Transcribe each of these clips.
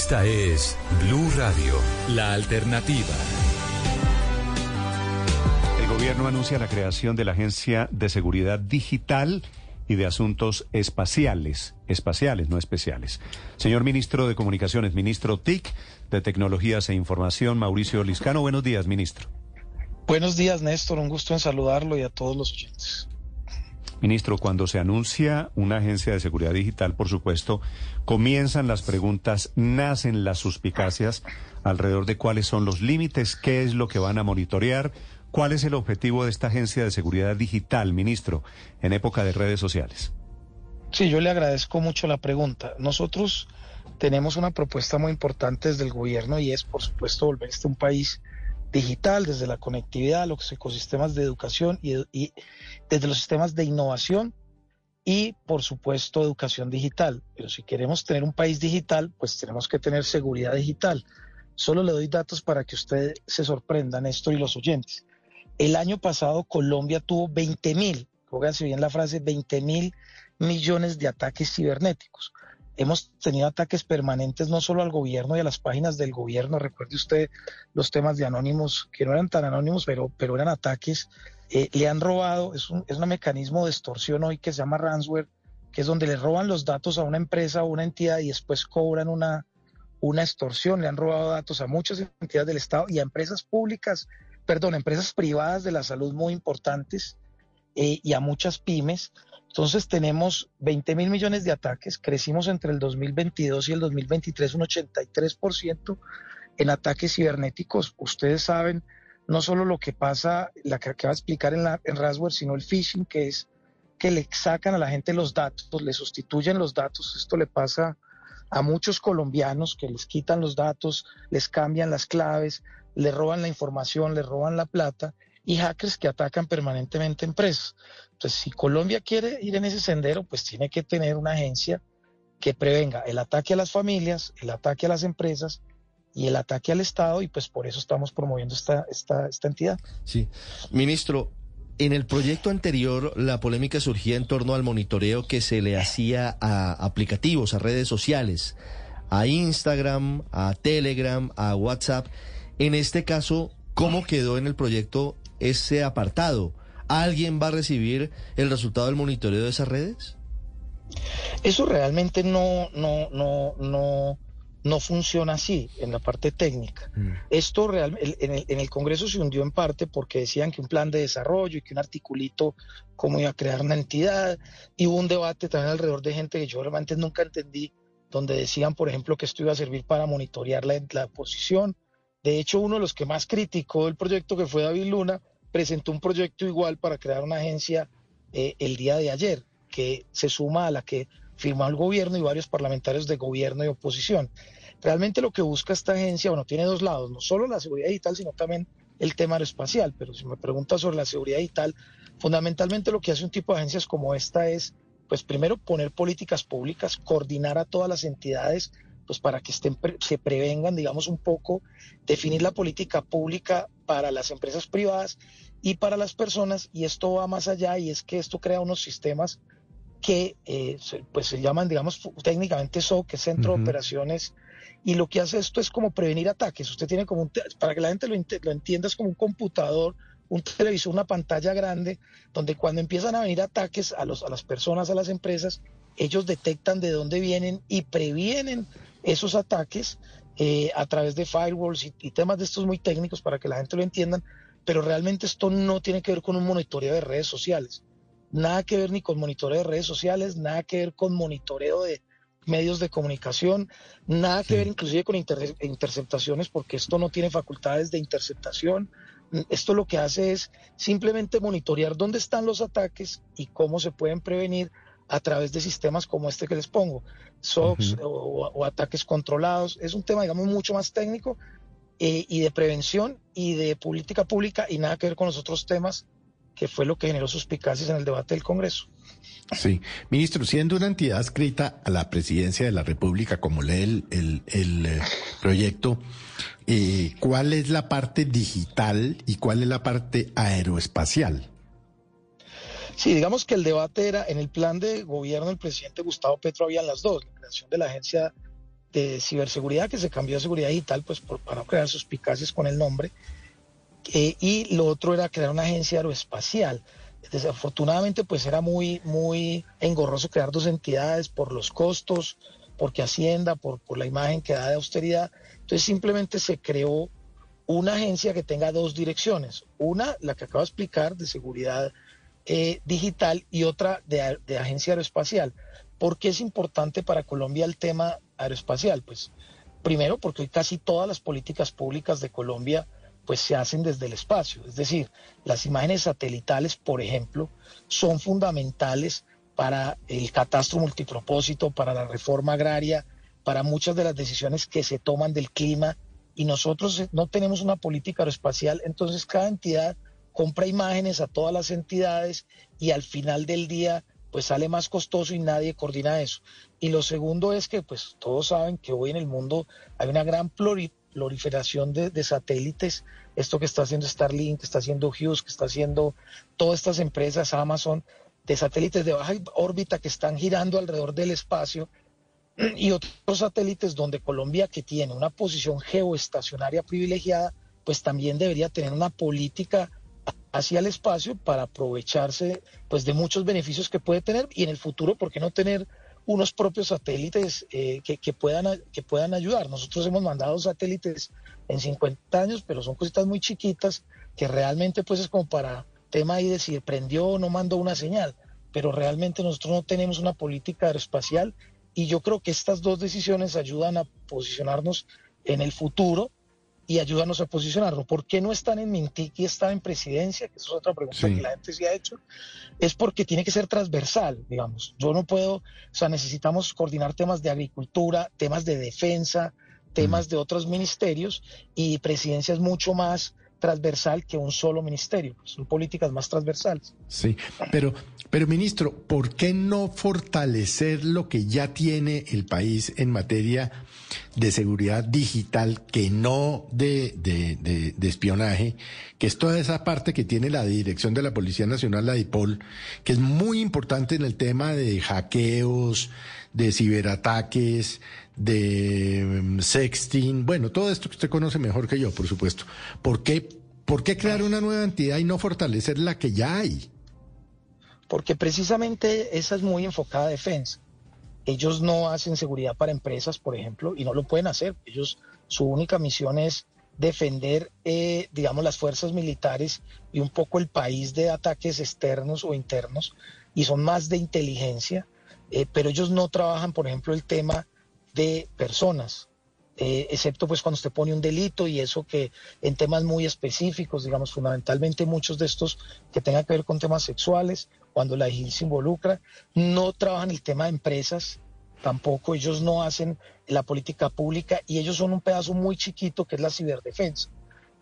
Esta es Blue Radio, la alternativa. El gobierno anuncia la creación de la Agencia de Seguridad Digital y de Asuntos Espaciales, espaciales, no especiales. Señor ministro de Comunicaciones, ministro TIC de Tecnologías e Información, Mauricio Liscano, buenos días, ministro. Buenos días, Néstor, un gusto en saludarlo y a todos los oyentes. Ministro, cuando se anuncia una agencia de seguridad digital, por supuesto, comienzan las preguntas, nacen las suspicacias alrededor de cuáles son los límites, qué es lo que van a monitorear, cuál es el objetivo de esta agencia de seguridad digital, ministro, en época de redes sociales. Sí, yo le agradezco mucho la pregunta. Nosotros tenemos una propuesta muy importante desde el gobierno y es, por supuesto, volver este un país digital, desde la conectividad, los ecosistemas de educación y, desde los sistemas de innovación y, por supuesto, educación digital. Pero si queremos tener un país digital, pues tenemos que tener seguridad digital. Solo le doy datos para que usted se sorprendan, esto y los oyentes. El año pasado Colombia tuvo 20 mil, pónganse bien la frase, 20 mil millones de ataques cibernéticos hemos tenido ataques permanentes no solo al gobierno y a las páginas del gobierno. Recuerde usted los temas de anónimos, que no eran tan anónimos, pero, pero eran ataques. Eh, le han robado, es un, es un mecanismo de extorsión hoy que se llama ransomware, que es donde le roban los datos a una empresa o una entidad y después cobran una, una extorsión. Le han robado datos a muchas entidades del Estado y a empresas públicas, perdón, empresas privadas de la salud muy importantes eh, y a muchas pymes. Entonces tenemos 20 mil millones de ataques, crecimos entre el 2022 y el 2023 un 83% en ataques cibernéticos. Ustedes saben no solo lo que pasa, la que acaba de explicar en, la, en sino el phishing, que es que le sacan a la gente los datos, le sustituyen los datos. Esto le pasa a muchos colombianos que les quitan los datos, les cambian las claves, le roban la información, le roban la plata y hackers que atacan permanentemente empresas. Entonces, si Colombia quiere ir en ese sendero, pues tiene que tener una agencia que prevenga el ataque a las familias, el ataque a las empresas y el ataque al Estado, y pues por eso estamos promoviendo esta, esta, esta entidad. Sí. Ministro, en el proyecto anterior, la polémica surgía en torno al monitoreo que se le hacía a aplicativos, a redes sociales, a Instagram, a Telegram, a WhatsApp. En este caso, ¿cómo quedó en el proyecto ese apartado? ¿Alguien va a recibir el resultado del monitoreo de esas redes? Eso realmente no, no, no, no, no funciona así en la parte técnica. Mm. Esto real, en, el, en, el, Congreso se hundió en parte porque decían que un plan de desarrollo y que un articulito cómo iba a crear una entidad. Y hubo un debate también alrededor de gente que yo realmente nunca entendí, donde decían, por ejemplo, que esto iba a servir para monitorear la, la oposición. De hecho, uno de los que más criticó el proyecto, que fue David Luna, presentó un proyecto igual para crear una agencia eh, el día de ayer, que se suma a la que firmó el gobierno y varios parlamentarios de gobierno y oposición. Realmente lo que busca esta agencia, bueno, tiene dos lados, no solo la seguridad digital, sino también el tema aeroespacial, pero si me preguntas sobre la seguridad digital, fundamentalmente lo que hace un tipo de agencias como esta es, pues primero poner políticas públicas, coordinar a todas las entidades pues para que estén, se prevengan, digamos, un poco, definir la política pública para las empresas privadas y para las personas, y esto va más allá, y es que esto crea unos sistemas que eh, pues se llaman, digamos, técnicamente SOC, que es Centro de Operaciones, y lo que hace esto es como prevenir ataques. Usted tiene como un, para que la gente lo, lo entienda, es como un computador, un televisor, una pantalla grande, donde cuando empiezan a venir ataques a, los, a las personas, a las empresas, ellos detectan de dónde vienen y previenen esos ataques eh, a través de firewalls y, temas de estos muy técnicos para que la gente lo entiendan, pero realmente esto no tiene que ver con un monitoreo de redes sociales, nada que ver ni con monitoreo de redes sociales, nada que ver con monitoreo de medios de comunicación, nada que ver inclusive con interceptaciones, porque esto no tiene facultades de interceptación. Esto lo que hace es simplemente monitorear dónde están los ataques y cómo se pueden prevenir a través de sistemas como este que les pongo, SOX o, ataques controlados. Es un tema, digamos, mucho más técnico eh, y de prevención y de política pública y nada que ver con los otros temas que fue lo que generó suspicacias en el debate del Congreso. Sí, ministro, siendo una entidad adscrita a la presidencia de la República, como lee el, el, eh, proyecto, eh, ¿cuál es la parte digital y cuál es la parte aeroespacial? Sí, digamos que el debate era, en el plan de gobierno del presidente Gustavo Petro habían las dos, la creación de la Agencia de ciberseguridad que se cambió a seguridad digital, pues para no crear suspicacias con el nombre. Eh, y lo otro era crear una agencia aeroespacial. Desafortunadamente, pues era muy, muy engorroso crear dos entidades por los costos, porque Hacienda, por, por la imagen que da de austeridad. Entonces simplemente se creó una agencia que tenga dos direcciones. Una, la que acabo de explicar, de seguridad eh, digital, y otra de, agencia aeroespacial. ¿Por qué es importante para Colombia el tema aeroespacial? Pues primero porque hoy casi todas las políticas públicas de Colombia pues se hacen desde el espacio. Es decir, las imágenes satelitales, por ejemplo, son fundamentales para el catastro multipropósito, para la reforma agraria, para muchas de las decisiones que se toman del clima y nosotros no tenemos una política aeroespacial, entonces cada entidad compra imágenes a todas las entidades y al final del día pues sale más costoso y nadie coordina eso. Y lo segundo es que pues todos saben que hoy en el mundo hay una gran proliferación de, satélites, esto que está haciendo Starlink, que está haciendo Hughes, que está haciendo todas estas empresas, Amazon, de satélites de baja órbita que están girando alrededor del espacio y otros satélites donde Colombia, que tiene una posición geoestacionaria privilegiada, pues también debería tener una política hacia el espacio para aprovecharse pues de muchos beneficios que puede tener y en el futuro, ¿por qué no tener unos propios satélites eh, que, puedan, que puedan ayudar. Nosotros hemos mandado satélites en 50 años, pero son cositas muy chiquitas que realmente pues es como para tema ahí de si prendió o no mandó una señal, pero realmente nosotros no tenemos una política aeroespacial y yo creo que estas dos decisiones ayudan a posicionarnos en el futuro y ayúdanos a posicionarlo. ¿Por qué no están en Mintic y están en presidencia? Que esa es otra pregunta que la gente se ha hecho. Es porque tiene que ser transversal, digamos. Yo no puedo, o sea, necesitamos coordinar temas de agricultura, temas de defensa, temas de otros ministerios y presidencia es mucho más transversal que un solo ministerio. Son políticas más transversales. Sí, pero, pero ministro, ¿por qué no fortalecer lo que ya tiene el país en materia de seguridad digital, que no de, de, de, espionaje, que es toda esa parte que tiene la dirección de la Policía Nacional, la DIPOL, que es muy importante en el tema de hackeos, de ciberataques, de mm, sexting, bueno, todo esto que usted conoce mejor que yo, por supuesto. ¿Por qué, ¿Por qué crear una nueva entidad y no fortalecer la que ya hay? Porque precisamente esa es muy enfocada a defensa. Ellos no hacen seguridad para empresas, por ejemplo, y no lo pueden hacer. Ellos, su única misión es defender, eh, digamos, las fuerzas militares y un poco el país de ataques externos o internos, y son más de inteligencia, eh, pero ellos no trabajan, por ejemplo, el tema de personas, eh, excepto pues cuando usted pone un delito y eso que en temas muy específicos, digamos fundamentalmente muchos de estos que tengan que ver con temas sexuales, cuando la IGIL se involucra, no trabajan el tema de empresas, tampoco ellos no hacen la política pública y ellos son un pedazo muy chiquito que es la ciberdefensa.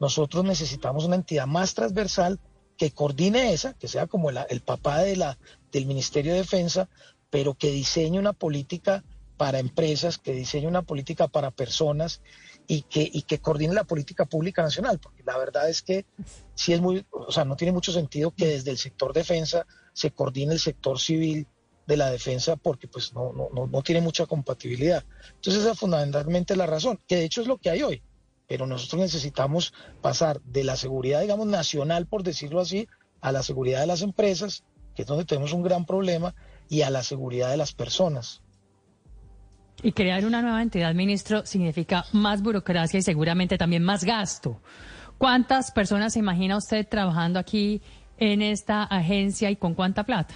Nosotros necesitamos una entidad más transversal que coordine esa, que sea como el papá de la, del Ministerio de Defensa, pero que diseñe una política para empresas, que diseñe una política para personas y que, y que coordine la política pública nacional, porque la verdad es que sí es muy, o sea, no tiene mucho sentido que desde el sector defensa se coordine el sector civil de la defensa porque pues no, no, no, tiene mucha compatibilidad. Entonces esa es fundamentalmente la razón, que de hecho es lo que hay hoy, pero nosotros necesitamos pasar de la seguridad, digamos, nacional, por decirlo así, a la seguridad de las empresas, que es donde tenemos un gran problema, y a la seguridad de las personas. Y crear una nueva entidad, ministro, significa más burocracia y seguramente también más gasto. ¿Cuántas personas se imagina usted trabajando aquí en esta agencia y con cuánta plata?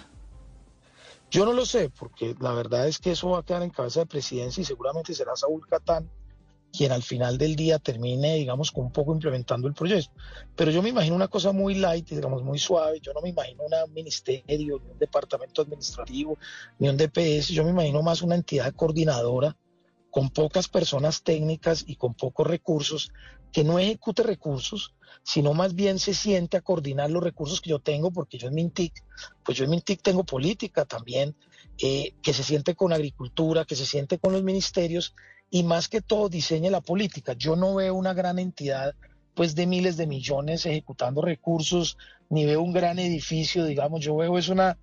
Yo no lo sé, porque la verdad es que eso va a quedar en cabeza de presidencia y seguramente será Saúl Catán quien al final del día termine, digamos, con un poco implementando el proyecto. Pero yo me imagino una cosa muy light, digamos, muy suave. Yo no me imagino un ministerio, ni un departamento administrativo, ni un DPS. Yo me imagino más una entidad coordinadora con pocas personas técnicas y con pocos recursos, que no ejecute recursos, sino más bien se siente a coordinar los recursos que yo tengo, porque yo en Mintic, pues yo en Mintic tengo política también, eh, que se siente con agricultura, que se siente con los ministerios y más que todo diseñe la política. Yo no veo una gran entidad pues de miles de millones ejecutando recursos, ni veo un gran edificio, digamos, yo veo es una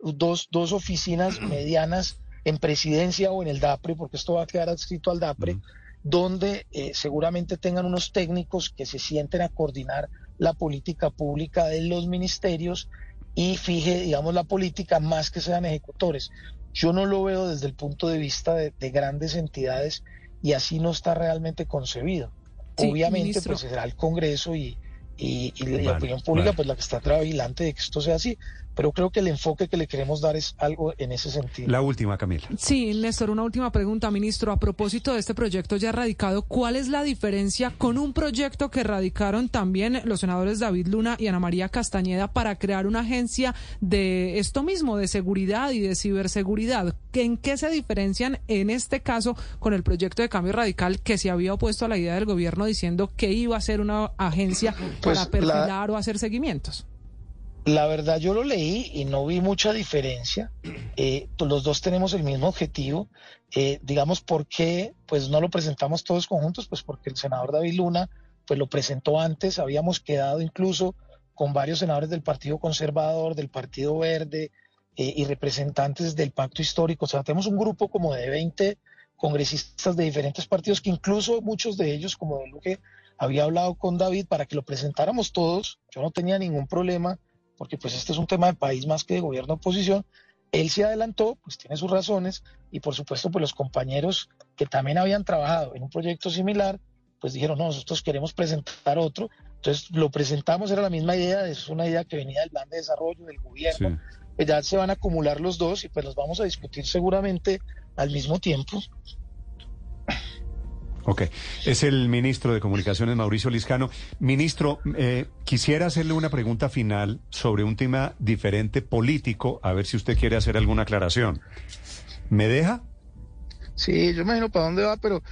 dos, dos oficinas medianas en presidencia o en el DAPRE, porque esto va a quedar adscrito al DAPRE, donde eh, seguramente tengan unos técnicos que se sienten a coordinar la política pública de los ministerios y fije, digamos, la política más que sean ejecutores. Yo no lo veo desde el punto de vista de, grandes entidades y así no está realmente concebido. Obviamente, pues será el Congreso y, y, la opinión pública, pues la que está vigilante de que esto sea así pero creo que el enfoque que le queremos dar es algo en ese sentido. La última, Camila. Sí, Néstor, una última pregunta, ministro. A propósito de este proyecto ya radicado, ¿cuál es la diferencia con un proyecto que radicaron también los senadores David Luna y Ana María Castañeda para crear una agencia de esto mismo, de seguridad y de ciberseguridad? ¿En qué se diferencian en este caso con el proyecto de cambio radical que se había opuesto a la idea del gobierno diciendo que iba a ser una agencia pues para perfilar o hacer seguimientos? La verdad yo lo leí y no vi mucha diferencia. Eh, pues, los dos tenemos el mismo objetivo. Eh, digamos, ¿por qué? Pues no lo presentamos todos conjuntos, pues porque el senador David Luna pues lo presentó antes. Habíamos quedado incluso con varios senadores del Partido Conservador, del Partido Verde eh, y representantes del Pacto Histórico. O sea, tenemos un grupo como de 20 congresistas de diferentes partidos que incluso muchos de ellos, como de que había hablado con David para que lo presentáramos todos. Yo no tenía ningún problema porque pues este es un tema de país más que de gobierno oposición. Él se adelantó, pues tiene sus razones, y por supuesto, pues los compañeros que también habían trabajado en un proyecto similar, pues dijeron, no, nosotros queremos presentar otro. Entonces lo presentamos, era la misma idea, es una idea que venía del plan de desarrollo del gobierno. Pues ya se van a acumular los dos y pues los vamos a discutir seguramente al mismo tiempo. Ok, es el ministro de Comunicaciones, Mauricio Liscano. Ministro, eh, quisiera hacerle una pregunta final sobre un tema diferente político, a ver si usted quiere hacer alguna aclaración. ¿Me deja? Sí, yo imagino para dónde va, pero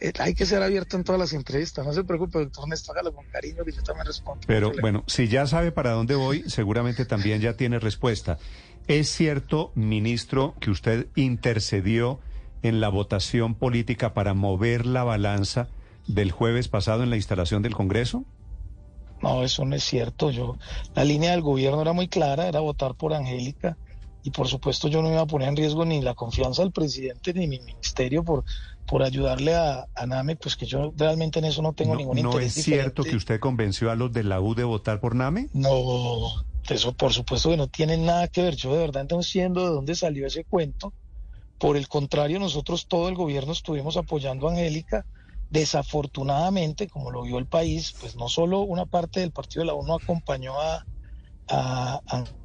eh, hay que ser abierto en todas las entrevistas. No se preocupe, doctor Néstor, hágalo con cariño que yo también respondo. Pero bueno, si ya sabe para dónde voy, seguramente también ya tiene respuesta. ¿Es cierto, ministro, que usted intercedió en la votación política para mover la balanza del jueves pasado en la instalación del Congreso? No, eso no es cierto. Yo, la línea del gobierno era muy clara, era votar por Angélica y por supuesto yo no iba a poner en riesgo ni la confianza del presidente ni mi ministerio por, por ayudarle a, NAME, pues que yo realmente en eso no tengo ningún interés. ¿No es cierto que usted convenció a los de la U de votar por NAME? No, eso por supuesto que no tiene nada que ver. Yo de verdad no entiendo de dónde salió ese cuento. Por el contrario, nosotros todo el gobierno estuvimos apoyando a Angélica. Desafortunadamente, como lo vio el país, pues no solo una parte del partido de la ONU acompañó a,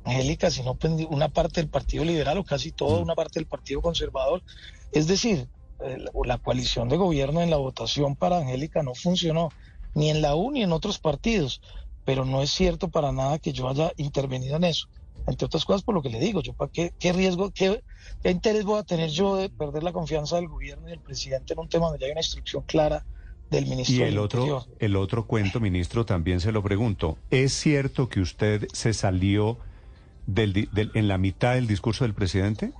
Angélica, sino pues, una parte del Partido Liberal o casi toda mm. una parte del Partido Conservador. Es decir, eh, la coalición de gobierno en la votación para Angélica no funcionó, ni en la U ni en otros partidos, pero no es cierto para nada que yo haya intervenido en eso entre otras cosas por lo que le digo, yo para qué, qué riesgo, qué, interés voy a tener yo de perder la confianza del gobierno y del presidente en un tema donde ya hay una instrucción clara del ministro. Y el otro, el otro cuento, ministro, también se lo pregunto. ¿Es cierto que usted se salió del, en la mitad del discurso del presidente?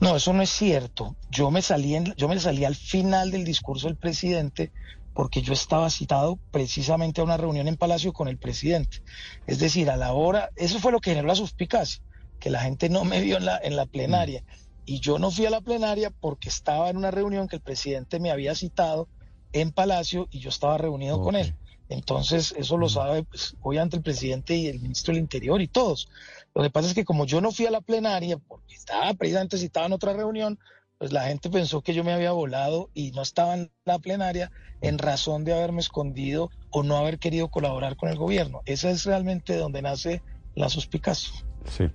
No, eso no es cierto. Yo me salí, en, yo me salí al final del discurso del presidente porque yo estaba citado precisamente a una reunión en Palacio con el presidente. Es decir, a la hora, eso fue lo que generó la suspicacia, que la gente no me vio en la, en la plenaria. Mm. Y yo no fui a la plenaria porque estaba en una reunión que el presidente me había citado en Palacio y yo estaba reunido con él. Entonces, eso lo mm. sabe, pues, obviamente, el presidente y el ministro del Interior y todos. Lo que pasa es que como yo no fui a la plenaria porque estaba precisamente citado en otra reunión, pues la gente pensó que yo me había volado y no estaba en la plenaria en razón de haberme escondido o no haber querido colaborar con el gobierno. Esa es realmente donde nace la suspicacia. Sí.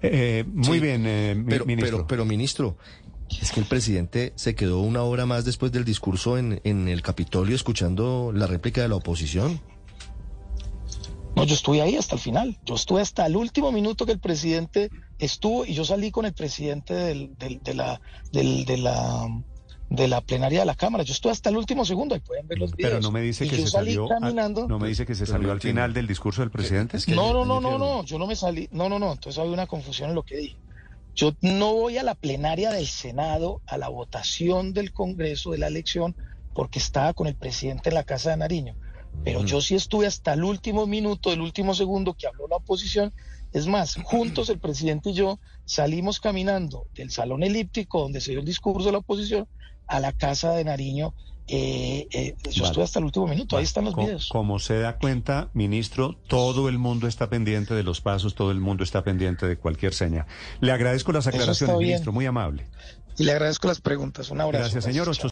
Eh, muy bien, eh, pero, ministro. Pero, ministro, es que el presidente se quedó una hora más después del discurso en, en el Capitolio escuchando la réplica de la oposición. No, yo estuve ahí hasta el final. Yo estuve hasta el último minuto que el presidente estuvo y yo salí con el presidente del, de, la, de, la, de la plenaria de la Cámara. Yo estuve hasta el último segundo, ahí pueden ver los videos. Pero no me dice que se salió, caminando. no me dice que se salió al final del discurso del presidente. no, no, no, no, no, yo no me salí. No, no, no, entonces había una confusión en lo que dije. Yo no voy a la plenaria del Senado, a la votación del Congreso de la elección, porque estaba con el presidente en la Casa de Nariño. Pero yo sí estuve hasta el último minuto, el último segundo que habló la oposición Es más, juntos el presidente y yo salimos caminando del salón elíptico donde se dio el discurso de la oposición a la casa de Nariño. Eh, eh, yo Vale. estuve hasta el último minuto, ahí están los videos. Como se da cuenta, ministro, todo el mundo está pendiente de los pasos, todo el mundo está pendiente de cualquier seña. Le agradezco las aclaraciones, ministro, muy amable. Y le agradezco las preguntas. Un abrazo. Gracias, señor. Ocho